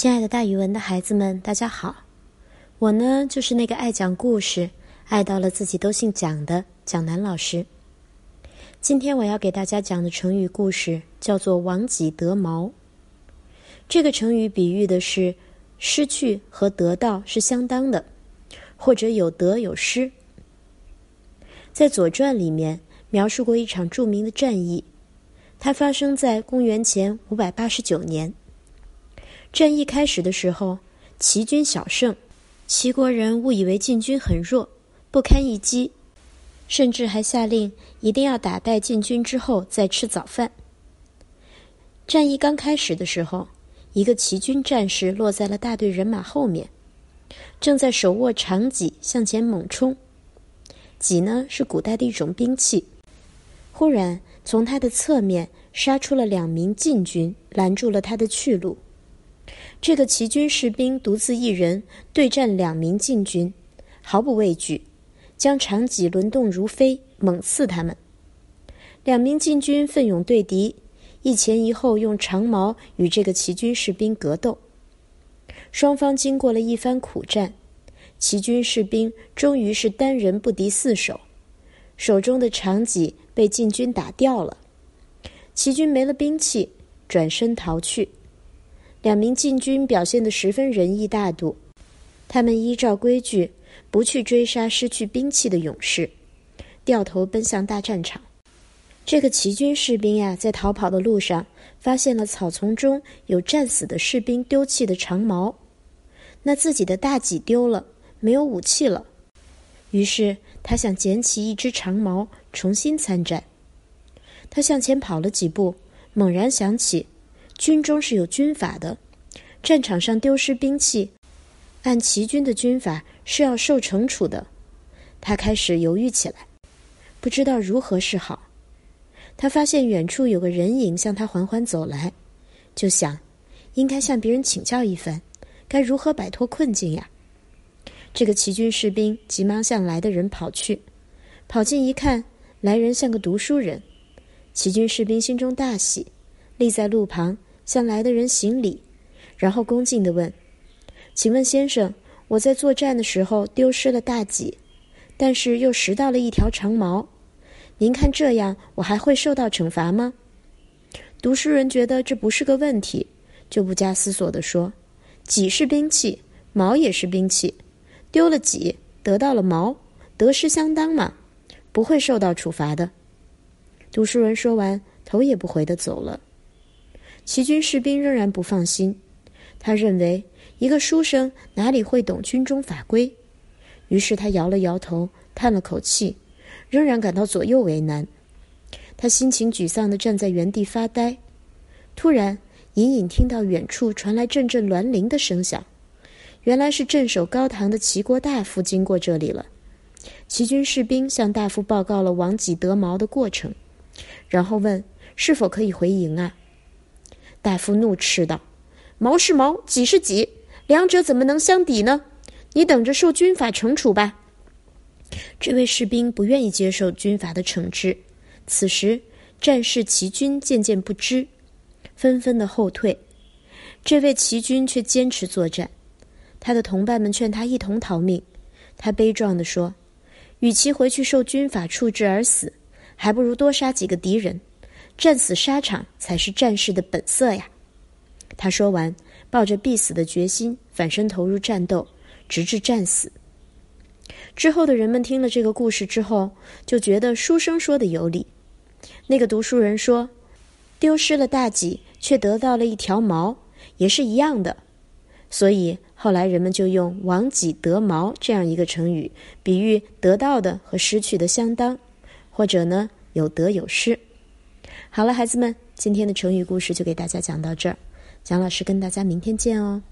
亲爱的，大语文的孩子们，大家好！我呢，就是那个爱讲故事、爱到了自己都姓蒋的蒋楠老师。今天我要给大家讲的成语故事叫做“亡己得毛”。这个成语比喻的是失去和得到是相当的，或者有得有失。在《左传》里面描述过一场著名的战役，它发生在公元前五百八十九年。战役开始的时候，齐军小胜，齐国人误以为晋军很弱，不堪一击，甚至还下令一定要打败晋军之后再吃早饭。战役刚开始的时候，一个齐军战士落在了大队人马后面，正在手握长戟向前猛冲。戟呢是古代的一种兵器。忽然从他的侧面杀出了两名晋军，拦住了他的去路。这个齐军士兵独自一人对战两名晋军，毫不畏惧，将长戟轮动如飞，猛刺他们。两名晋军奋勇对敌，一前一后用长矛与这个齐军士兵格斗。双方经过了一番苦战，齐军士兵终于是单人不敌四手，手中的长戟被晋军打掉了。齐军没了兵器，转身逃去。两名禁军表现得十分仁义大度，他们依照规矩，不去追杀失去兵器的勇士，掉头奔向大战场。这个齐军士兵呀，在逃跑的路上，发现了草丛中有战死的士兵丢弃的长矛，那自己的大戟丢了，没有武器了，于是他想捡起一支长矛，重新参战。他向前跑了几步，猛然想起。军中是有军法的，战场上丢失兵器，按齐军的军法是要受惩处的。他开始犹豫起来，不知道如何是好。他发现远处有个人影向他缓缓走来，就想，应该向别人请教一番，该如何摆脱困境呀？这个齐军士兵急忙向来的人跑去，跑近一看，来人像个读书人。齐军士兵心中大喜，立在路旁。向来的人行礼，然后恭敬地问：“请问先生，我在作战的时候丢失了大戟，但是又拾到了一条长矛，您看这样我还会受到惩罚吗？”读书人觉得这不是个问题，就不加思索地说：“戟是兵器，矛也是兵器，丢了戟得到了矛，得失相当嘛，不会受到处罚的。”读书人说完，头也不回地走了。齐军士兵仍然不放心，他认为一个书生哪里会懂军中法规？于是他摇了摇头，叹了口气，仍然感到左右为难。他心情沮丧地站在原地发呆。突然，隐隐听到远处传来阵阵銮铃的声响，原来是镇守高堂的齐国大夫经过这里了。齐军士兵向大夫报告了王己得矛的过程，然后问是否可以回营啊？大夫怒斥道：“矛是矛，戟是戟，两者怎么能相抵呢？你等着受军法惩处吧。”这位士兵不愿意接受军法的惩治。此时，战士齐军渐渐不知，纷纷的后退。这位齐军却坚持作战。他的同伴们劝他一同逃命，他悲壮地说：“与其回去受军法处置而死，还不如多杀几个敌人。”战死沙场才是战士的本色呀！他说完，抱着必死的决心，反身投入战斗，直至战死。之后的人们听了这个故事之后，就觉得书生说的有理。那个读书人说：“丢失了大戟，却得到了一条矛，也是一样的。”所以后来人们就用“亡己得矛”这样一个成语，比喻得到的和失去的相当，或者呢有得有失。好了，孩子们，今天的成语故事就给大家讲到这儿。蒋老师跟大家明天见哦。